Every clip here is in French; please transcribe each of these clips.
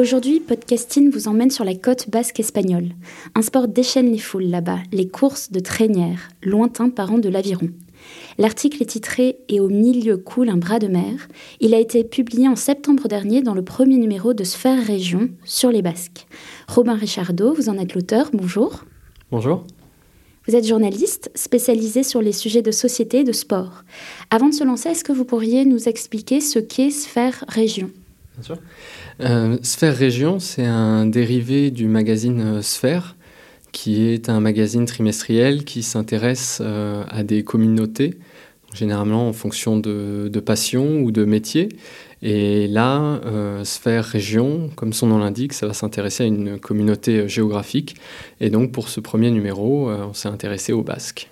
Aujourd'hui, Podcasting vous emmène sur la côte basque espagnole. Un sport déchaîne les foules là-bas, les courses de traînières, lointain parent de l'aviron. L'article est titré Et au milieu coule un bras de mer. Il a été publié en septembre dernier dans le premier numéro de Sphère Région sur les Basques. Robin Richardot, vous en êtes l'auteur, bonjour. Bonjour. Vous êtes journaliste spécialisé sur les sujets de société et de sport. Avant de se lancer, est-ce que vous pourriez nous expliquer ce qu'est Sphère Région? Bien sûr. Euh, Sphère Région, c'est un dérivé du magazine euh, Sphère, qui est un magazine trimestriel qui s'intéresse euh, à des communautés, généralement en fonction de, de passion ou de métier. Et là, Sphère Région, comme son nom l'indique, ça va s'intéresser à une communauté géographique. Et donc pour ce premier numéro, on s'est intéressé aux Basques.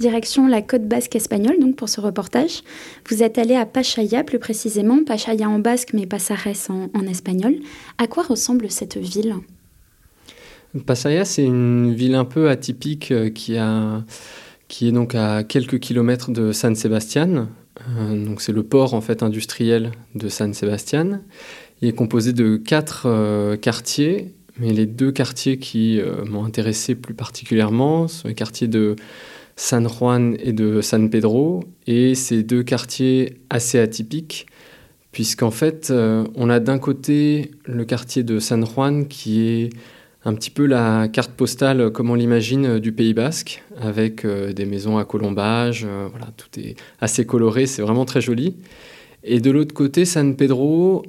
Direction la côte basque espagnole, donc pour ce reportage. Vous êtes allé à Pachaya, plus précisément, Pachaya en basque, mais Pasares en, espagnol. À quoi ressemble cette ville? Pachaya, c'est une ville un peu atypique euh, qui, a, qui est donc à quelques kilomètres de San Sebastian. Euh, c'est le port en fait industriel de San Sebastian. Il est composé de quatre euh, quartiers, mais les deux quartiers qui m'ont intéressé plus particulièrement sont les quartiers de San Juan et de San Pedro, et ces deux quartiers assez atypiques, puisqu'en fait, euh, on a d'un côté le quartier de San Juan qui est un petit peu la carte postale, comme on l'imagine, du Pays Basque, avec euh, des maisons à colombage, euh, voilà, tout est assez coloré, c'est vraiment très joli. Et de l'autre côté, San Pedro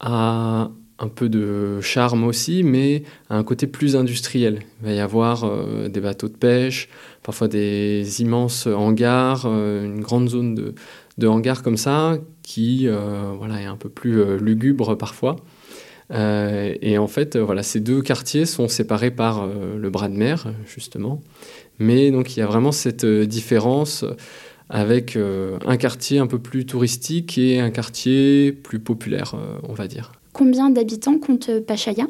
a un peu de charme aussi, mais à un côté plus industriel. Il va y avoir euh, des bateaux de pêche, parfois des immenses hangars, euh, une grande zone de, de, hangars comme ça, qui euh, voilà, est un peu plus euh, lugubre parfois. Euh, et en fait, voilà, ces deux quartiers sont séparés par le bras de mer, justement. Mais donc il y a vraiment cette différence avec un quartier un peu plus touristique et un quartier plus populaire, on va dire. Combien d'habitants compte Pachaya?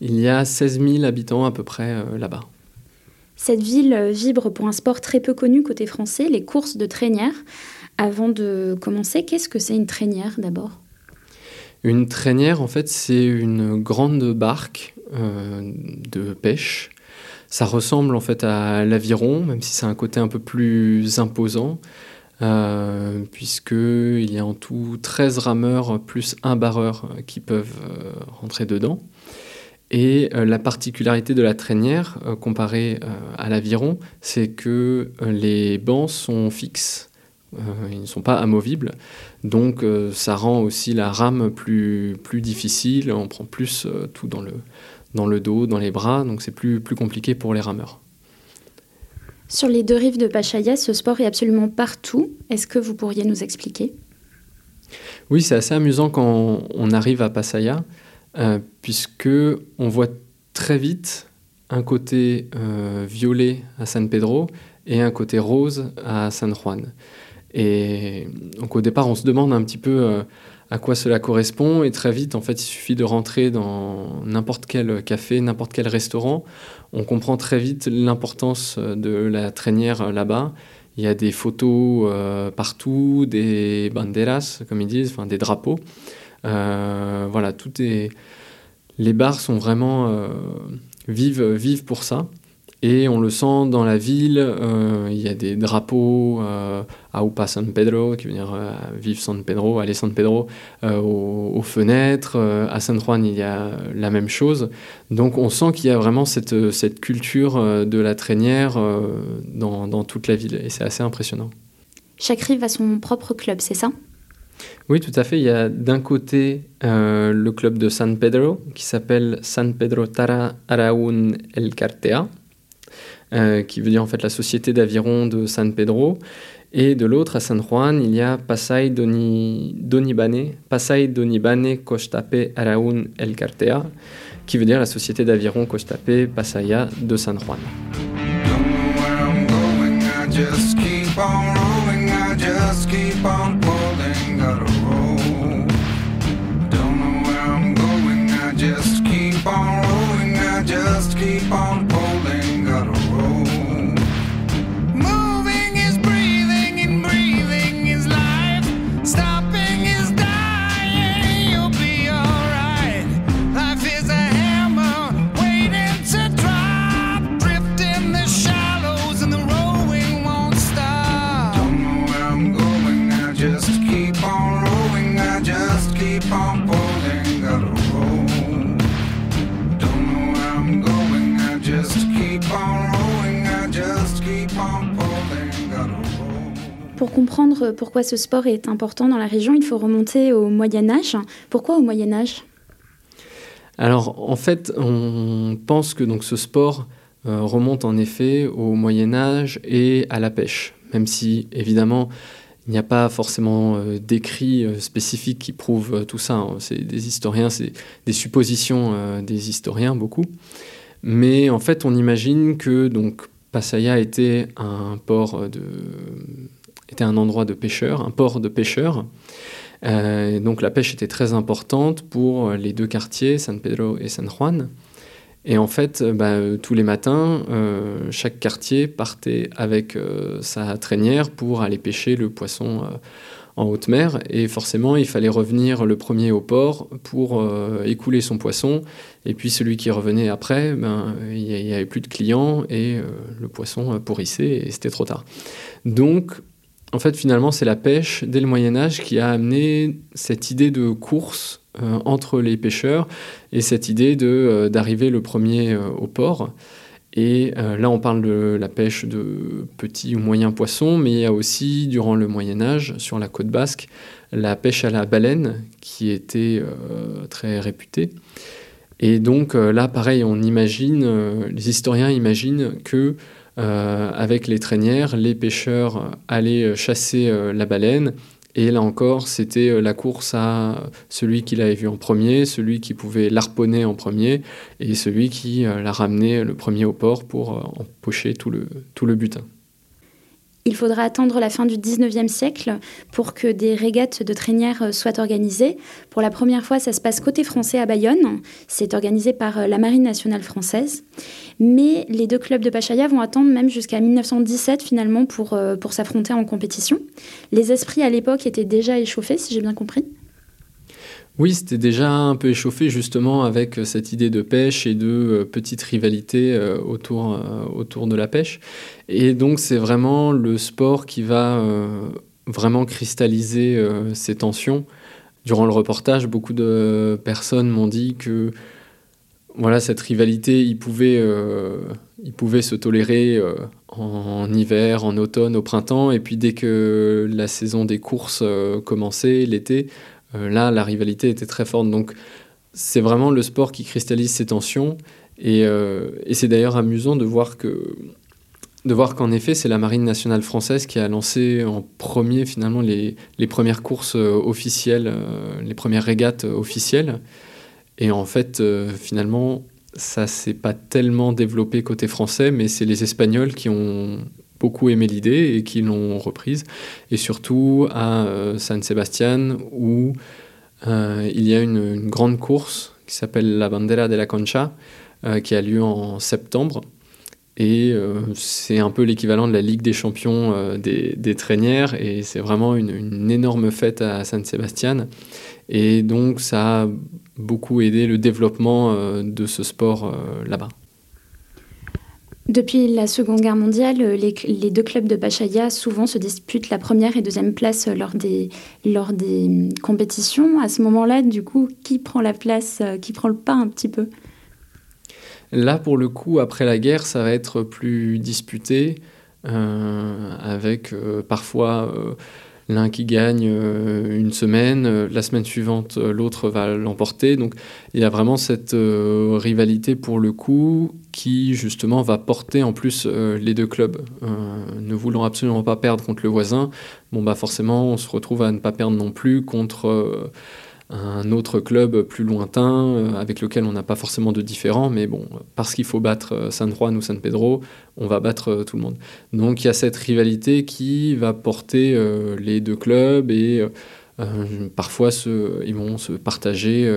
Il y a 16 000 habitants à peu près là-bas. Cette ville vibre pour un sport très peu connu côté français, les courses de traînières. Avant de commencer, qu'est-ce que c'est une traînière d'abord? Une traînière, en fait, c'est une grande barque euh, de pêche. Ça ressemble en fait à l'aviron, même si c'est un côté un peu plus imposant. Euh, puisqu'il y a en tout 13 rameurs plus un barreur qui peuvent euh, rentrer dedans. Et euh, la particularité de la traînière, euh, comparée euh, à l'aviron, c'est que les bancs sont fixes, ils ne sont pas amovibles, donc ça rend aussi la rame plus, plus difficile, on prend plus tout dans le, dans le dos, dans les bras, donc c'est plus, plus compliqué pour les rameurs. Sur les deux rives de Pachaya, ce sport est absolument partout. Est-ce que vous pourriez nous expliquer? Oui, c'est assez amusant quand on arrive à Pattaya, euh, puisque on voit très vite un côté euh, violet à San Pedro et un côté rose à San Juan. Et donc au départ, on se demande un petit peu euh, à quoi cela correspond, et très vite, en fait, il suffit de rentrer dans n'importe quel café, n'importe quel restaurant, on comprend très vite l'importance de la traînière là-bas. Il y a des photos euh, partout, des banderas, comme ils disent, enfin des drapeaux. Euh, voilà, tout est. Les bars sont vraiment euh, vives, vives pour ça. Et on le sent dans la ville, euh, il y a des drapeaux à Upa San Pedro, qui veut dire Vive San Pedro, Allez San Pedro, aux, aux, fenêtres. à San Juan, il y a la même chose. Donc on sent qu'il y a vraiment cette, cette culture de la traînière dans, dans toute la ville, et c'est assez impressionnant. Chaque rive a son propre club, c'est ça? Oui, tout à fait. Il y a d'un côté euh, le club de San Pedro qui s'appelle San Pedro Tara Araun El Cartea, euh, qui veut dire en fait la société d'aviron de San Pedro. Et de l'autre, à San Juan, il y a Pasay Doni, Donibane, Pasay Donibane Costape Araun El Cartea, qui veut dire la société d'aviron Costape Pasaya de San Juan. Pourquoi ce sport est important dans la région, il faut remonter au Moyen Âge. Pourquoi au Moyen Âge? Alors en fait, on pense que donc, ce sport euh, remonte en effet au Moyen Âge et à la pêche, même si évidemment il n'y a pas forcément euh, d'écrits euh, spécifiques qui prouvent tout ça. Hein. C'est des historiens, c'est des suppositions des historiens beaucoup. Mais en fait, on imagine que donc Passaya était un port de était un endroit de pêcheurs, un port de pêcheurs. Euh, donc la pêche était très importante pour les deux quartiers, San Pedro et San Juan. Et en fait, euh, bah, tous les matins, euh, chaque quartier partait avec sa traînière pour aller pêcher le poisson en haute mer. Et forcément, il fallait revenir le premier au port pour écouler son poisson. Et puis celui qui revenait après, ben, il n'y avait plus de clients et le poisson pourrissait et c'était trop tard. Donc en fait, finalement, c'est la pêche dès le Moyen Âge qui a amené cette idée de course euh, entre les pêcheurs et cette idée euh, d'arriver le premier euh, au port. Et là, on parle de la pêche de petits ou moyens poissons, mais il y a aussi, durant le Moyen Âge, sur la côte basque, la pêche à la baleine, qui était très réputée. Et donc là, pareil, on imagine, les historiens imaginent que avec les traînières, les pêcheurs allaient chasser euh, la baleine. Et là encore, c'était euh, la course à celui qui l'avait vu en premier, celui qui pouvait l'arponner en premier, et celui qui l'a ramené le premier au port pour empocher tout le, tout le butin. Il faudra attendre la fin du 19e siècle pour que des régates de traînières euh, soient organisées. Pour la première fois, ça se passe côté français à Bayonne. C'est organisé par euh, la Marine nationale française. Mais les deux clubs de Pachaya vont attendre même jusqu'à 1917 finalement pour, euh, pour s'affronter en compétition. Les esprits à l'époque étaient déjà échauffés, si j'ai bien compris. Oui, c'était déjà un peu échauffé justement avec cette idée de pêche et de petite rivalité autour, autour de la pêche. Et donc c'est vraiment le sport qui va euh, vraiment cristalliser euh, ces tensions. Durant le reportage, beaucoup de personnes m'ont dit que voilà, cette rivalité, ils pouvaient, euh, se tolérer en, hiver, en automne, au printemps, et puis dès que la saison des courses commençait, l'été, là, la rivalité était très forte. Donc c'est vraiment le sport qui cristallise ces tensions, et c'est d'ailleurs amusant de voir que de voir qu'en effet, c'est la Marine nationale française qui a lancé en premier finalement les, premières courses euh, officielles, euh, les premières régates officielles. Et en fait, euh, finalement, ça s'est pas tellement développé côté français, mais c'est les Espagnols qui ont beaucoup aimé l'idée et qui l'ont reprise. Et surtout à San Sebastián, où il y a une, grande course qui s'appelle la Bandera de la Concha, qui a lieu en septembre et euh, c'est un peu l'équivalent de la Ligue des champions euh, des, des, traînières. Et c'est vraiment une, énorme fête à San Sebastian. Et donc ça a beaucoup aidé le développement euh, de ce sport là-bas. Depuis la Seconde Guerre mondiale, les, deux clubs de Pachaya souvent se disputent la première et deuxième place lors des, lors des compétitions. À ce moment-là, du coup, qui prend la place, qui prend le pas un petit peu? Là, pour le coup, après la guerre, ça va être plus disputé, euh, avec euh, parfois euh, l'un qui gagne une semaine, la semaine suivante, l'autre va l'emporter. Donc, il y a vraiment cette rivalité pour le coup qui, justement, va porter en plus les deux clubs. ne voulant absolument pas perdre contre le voisin, bon, bah forcément, on se retrouve à ne pas perdre non plus contre un autre club plus lointain euh, avec lequel on n'a pas forcément de différent, mais bon, parce qu'il faut battre euh, San Juan ou San Pedro, on va battre euh, tout le monde. Donc il y a cette rivalité qui va porter les deux clubs et parfois ils vont se partager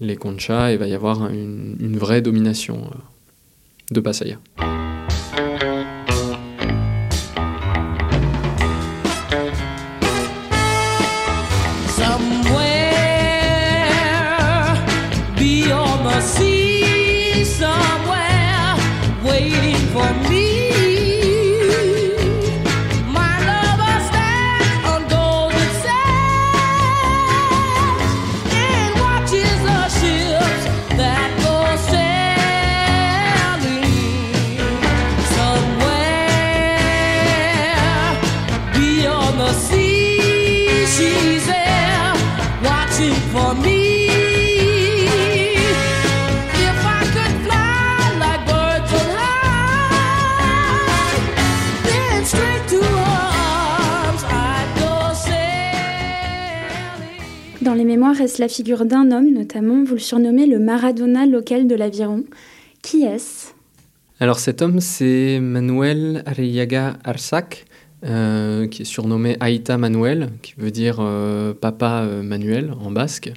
les conchas et va y avoir une, vraie domination de Pasaya. Reste la figure d'un homme, notamment, vous le surnommez le Maradona local de l'Aviron. Qui est-ce? Alors cet homme, c'est Manuel Arriaga Arsac, euh, qui est surnommé Aita Manuel, qui veut dire euh, papa euh, Manuel en basque.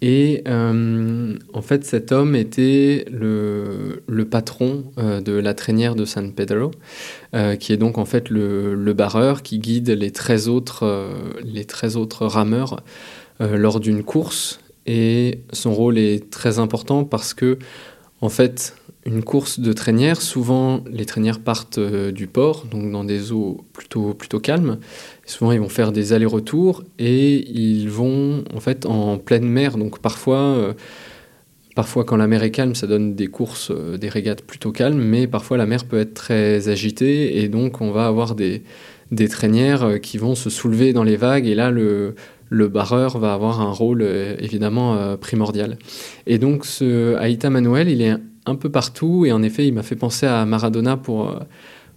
Et en fait, cet homme était le, patron de la traînière de San Pedro, qui est donc en fait le, le barreur qui guide les 13 autres, les 13 autres rameurs lors d'une course et son rôle est très important parce que en fait une course de traînière, souvent les traînières partent euh, du port, donc dans des eaux plutôt, plutôt calmes. souvent ils vont faire des allers-retours et ils vont en fait en pleine mer. Donc parfois, euh, parfois quand la mer est calme, ça donne des courses, des régates plutôt calmes, mais parfois la mer peut être très agitée et donc on va avoir des, des traînières qui vont se soulever dans les vagues et là le, le barreur va avoir un rôle euh, évidemment euh, primordial. Et donc ce Aïta Manuel, il est un peu partout et en effet, il m'a fait penser à Maradona pour, euh,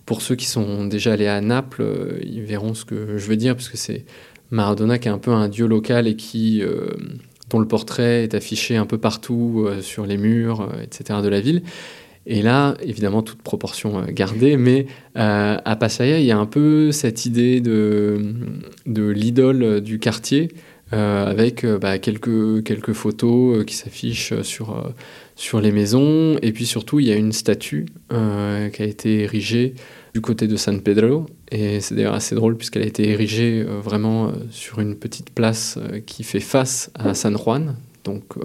pour ceux qui sont déjà allés à Naples, ils verront ce que je veux dire, parce que c'est Maradona qui est un peu un dieu local et qui, dont le portrait est affiché un peu partout sur les murs, etc. de la ville. Et là, évidemment, toute proportion euh, gardée, mais euh, à Passaya, il y a un peu cette idée de, de l'idole du quartier, euh, avec bah, quelques, quelques photos qui s'affichent sur, sur les maisons. Et puis surtout, il y a une statue qui a été érigée du côté de San Pedro. Et c'est d'ailleurs assez drôle puisqu'elle a été érigée vraiment sur une petite place qui fait face à San Juan. Donc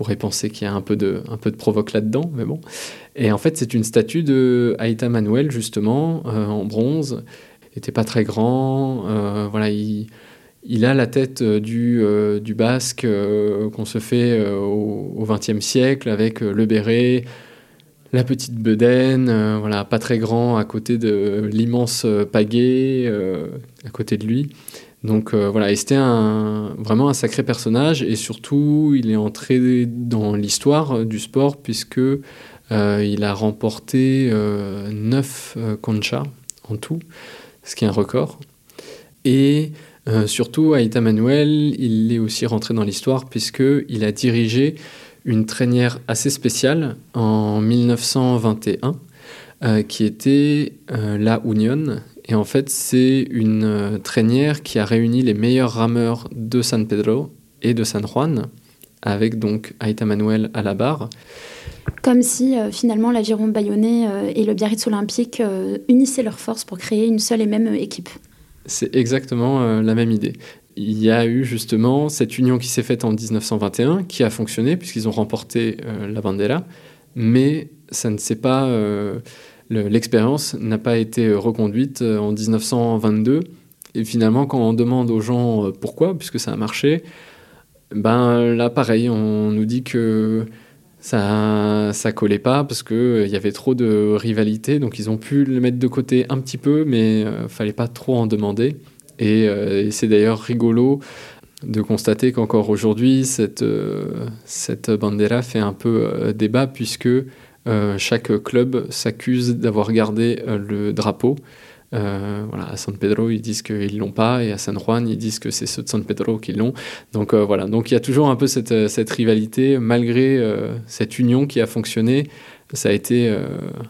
pourrait penser qu'il y a un peu de, un peu de provoque là-dedans, mais bon. Et en fait, c'est une statue de Aïta Manuel, justement, euh, en bronze. Il n'était pas très grand. Euh, voilà, il, a la tête euh, du, du basque qu'on se fait au XXe siècle, avec le béret, la petite bedaine, voilà, pas très grand à côté de l'immense pagaie à côté de lui. Donc euh, voilà, et c'était vraiment un sacré personnage et surtout il est entré dans l'histoire du sport puisque euh, il a remporté euh, 9 euh, conchas en tout, ce qui est un record. Et surtout, Aïta Manuel, il est aussi rentré dans l'histoire puisqu'il a dirigé une traînière assez spéciale en 1921 qui était la Union, et en fait, c'est une euh, traînière qui a réuni les meilleurs rameurs de San Pedro et de San Juan, avec donc Aïta Manuel à la barre. Comme si euh, finalement l'aviron bayonnais euh, et le Biarritz olympique unissaient leurs forces pour créer une seule et même équipe. C'est exactement la même idée. Il y a eu justement cette union qui s'est faite en 1921, qui a fonctionné puisqu'ils ont remporté la bandera, mais ça ne s'est pas, l'expérience n'a pas été reconduite en 1922. Et finalement, quand on demande aux gens pourquoi, puisque ça a marché, ben là, pareil, on nous dit que ça ça collait pas parce que euh, il y avait trop de rivalité donc ils ont pu le mettre de côté un petit peu mais euh, fallait pas trop en demander et, euh, c'est d'ailleurs rigolo de constater qu'encore aujourd'hui cette cette bandera fait un peu débat puisque chaque club s'accuse d'avoir gardé le drapeau euh, voilà, à San Pedro, ils disent qu'ils l'ont pas, et à San Juan, ils disent que c'est ceux de San Pedro qui l'ont. Donc euh, voilà, donc il y a toujours un peu cette, euh, cette rivalité, malgré euh, cette union qui a fonctionné. Ça a été euh,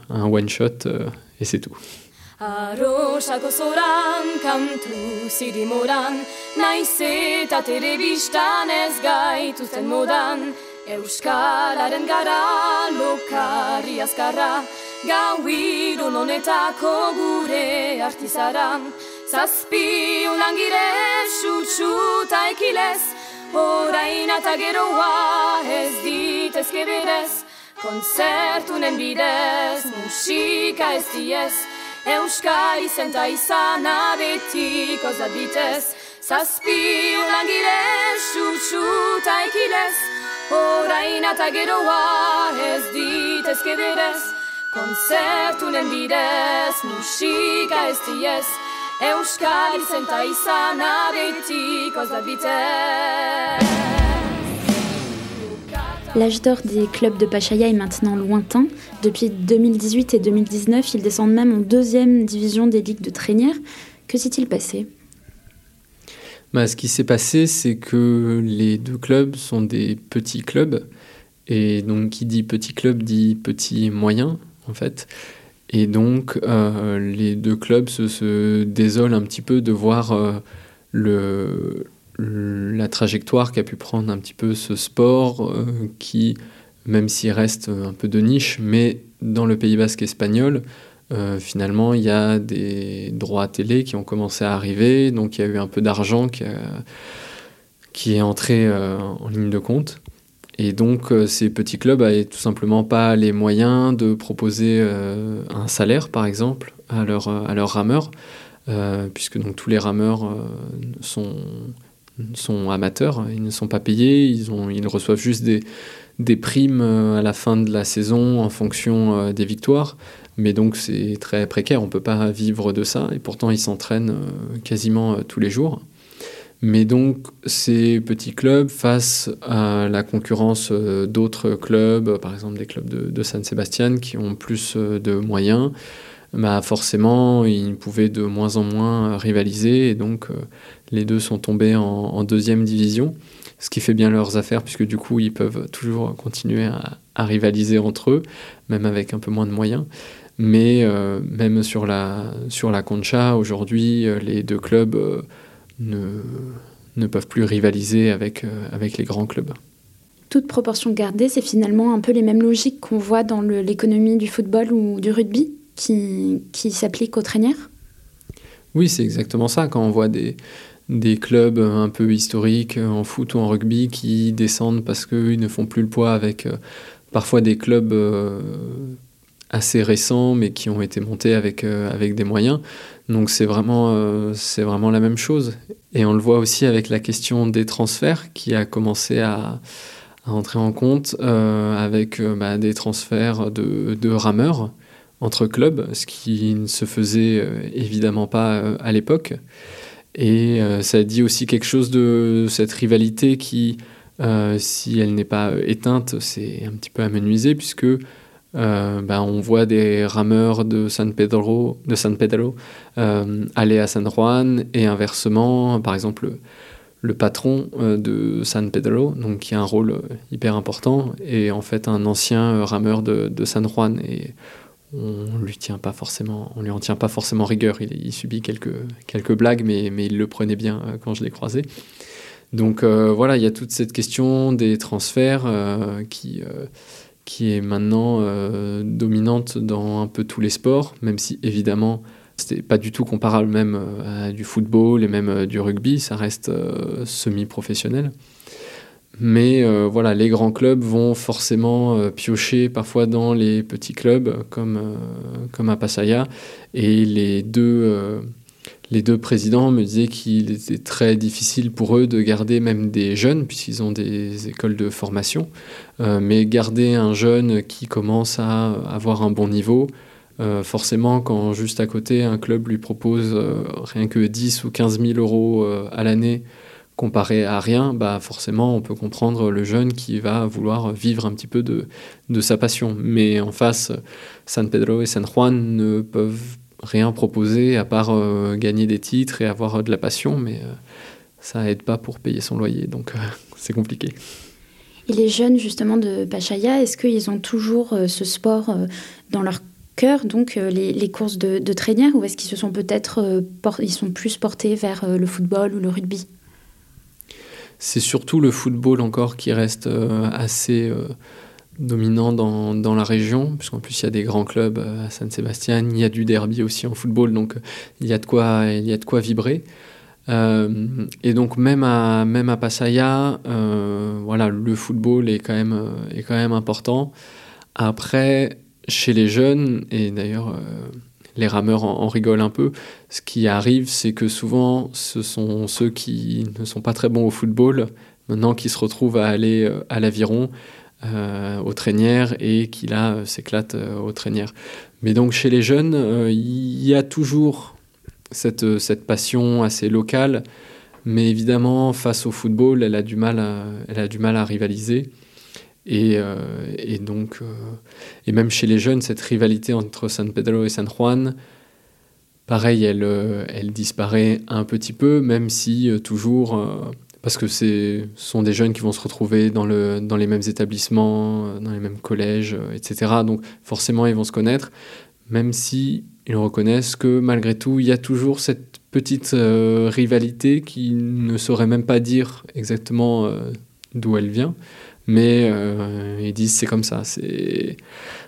un one shot et c'est tout. Euskararen gara lokarri azkarra Gau irun honetako gure artizaran Zazpi unan gire sutsu ta ekilez Horain eta geroa ez ditezke berez. Konzertunen bidez musika ez diez Euskari zenta izan abetiko zabitez. Zazpi unan gire ekilez L'âge d'or des clubs de Pachaya est maintenant lointain. Depuis 2018 et 2019, ils descendent même en deuxième division des ligues de Trénière. Que s'est-il passé? Bah, Ce qui s'est passé, c'est que les deux clubs sont des petits clubs. Et donc, qui dit petit club dit petit moyen en fait. Et donc, euh, les deux clubs se, désolent un petit peu de voir euh, la trajectoire qu'a pu prendre un petit peu ce sport euh, qui, même s'il reste un peu de niche, mais dans le Pays basque espagnol, finalement, il y a des droits à télé qui ont commencé à arriver, donc il y a eu un peu d'argent qui, est entré en ligne de compte. Et donc, euh, ces petits clubs n'avaient tout simplement pas les moyens de proposer euh, un salaire, par exemple, à, leur, à leurs rameurs, euh, puisque donc, tous les rameurs sont, amateurs, ils ne sont pas payés, ils reçoivent juste des, des primes à la fin de la saison en fonction des victoires. Mais donc, c'est très précaire, on ne peut pas vivre de ça, et pourtant, ils s'entraînent quasiment tous les jours. Mais donc, ces petits clubs, face à la concurrence euh, d'autres clubs, par exemple des clubs de, San Sebastian qui ont plus euh, de moyens, bah forcément, ils pouvaient de moins en moins rivaliser. Et donc, euh, les deux sont tombés en, deuxième division, ce qui fait bien leurs affaires, puisque du coup, ils peuvent toujours continuer à, rivaliser entre eux, même avec un peu moins de moyens. Mais même sur la, sur la Concha, aujourd'hui, les deux clubs ne, ne peuvent plus rivaliser avec, euh, avec les grands clubs. Toute proportion gardée, c'est finalement un peu les mêmes logiques qu'on voit dans l'économie du football ou du rugby qui, qui s'appliquent aux traînières Oui, c'est exactement ça. Quand on voit des, des clubs un peu historiques en foot ou en rugby qui descendent parce qu'ils ne font plus le poids avec euh, parfois des clubs euh, assez récents mais qui ont été montés avec, des moyens. Donc c'est vraiment, euh, c'est vraiment la même chose. Et on le voit aussi avec la question des transferts qui a commencé à, entrer en compte euh, avec euh, bah, des transferts de, rameurs entre clubs, ce qui ne se faisait évidemment pas à l'époque. Et ça dit aussi quelque chose de cette rivalité qui, si elle n'est pas éteinte, c'est un petit peu amenuisé puisque euh, ben, on voit des rameurs de San Pedro, de San Pedro euh, aller à San Juan et inversement, par exemple, le, patron euh, de San Pedro, donc qui a un rôle hyper important, est en fait un ancien rameur de, San Juan on lui lui en tient pas forcément rigueur. Il, subit quelques, blagues, mais, il le prenait bien quand je l'ai croisé. Donc voilà, il y a toute cette question des transferts qui qui est maintenant euh, dominante dans un peu tous les sports, même si évidemment c'était pas du tout comparable même euh, à du football et même euh, du rugby, ça reste semi-professionnel. Mais euh, voilà, les grands clubs vont forcément euh, piocher parfois dans les petits clubs comme, euh, comme à Passaya. Et les deux, les deux présidents me disaient qu'il était très difficile pour eux de garder même des jeunes, puisqu'ils ont des écoles de formation. mais garder un jeune qui commence à avoir un bon niveau, forcément, quand juste à côté, un club lui propose rien que 10 ou 15 000 euros à l'année comparé à rien, bah forcément on peut comprendre le jeune qui va vouloir vivre un petit peu de, sa passion. Mais en face, San Pedro et San Juan ne peuvent rien proposer à part euh, gagner des titres et avoir de la passion, mais euh, ça aide pas pour payer son loyer, donc euh, c'est compliqué. Et les jeunes justement de Pachaya, est-ce qu'ils ont toujours ce sport dans leur cœur, donc les, les, courses de, de traînière, ou est-ce qu'ils se sont peut-être ils sont plus portés vers le football ou le rugby? C'est surtout le football encore qui reste euh, assez euh, dominant dans, dans, la région, puisqu'en plus il y a des grands clubs euh, à San Sébastien, il y a du derby aussi en football, donc il y a de quoi, il y a de quoi vibrer. et donc même à, même à Passaya, voilà, le football est quand, même, est quand même important. Après, chez les jeunes, et d'ailleurs les rameurs en, rigolent un peu. Ce qui arrive, c'est que souvent, ce sont ceux qui ne sont pas très bons au football, maintenant qui se retrouvent à aller euh, à l'aviron, euh, aux traînières, et qui là euh, s'éclatent aux traînières. Mais donc chez les jeunes, il y a toujours cette, cette passion assez locale, mais évidemment, face au football, elle a du mal elle a du mal à rivaliser. Euh, et, donc, euh, et même chez les jeunes, cette rivalité entre San Pedro et San Juan, pareil, elle, euh, disparaît un petit peu, même si toujours, parce que ce sont des jeunes qui vont se retrouver dans, le, dans les mêmes établissements, dans les mêmes collèges, etc. Donc forcément, ils vont se connaître, même si ils reconnaissent que malgré tout, il y a toujours cette petite rivalité qui ne saurait même pas dire exactement d'où elle vient mais euh, ils disent c'est comme ça, c'est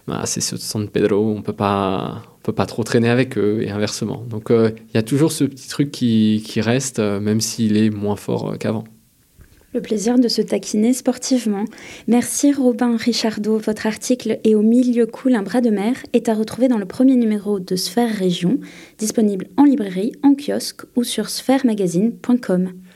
bah, San Pedro, on peut pas on peut pas trop traîner avec eux et inversement. Donc euh, il y a toujours ce petit truc qui, qui reste, euh, même s'il est moins fort qu'avant. Le plaisir de se taquiner sportivement. Merci Robin Richardot. Votre article Et au milieu coule un bras de mer est à retrouver dans le premier numéro de Sphère Région, disponible en librairie, en kiosque ou sur sphèremagazine.com.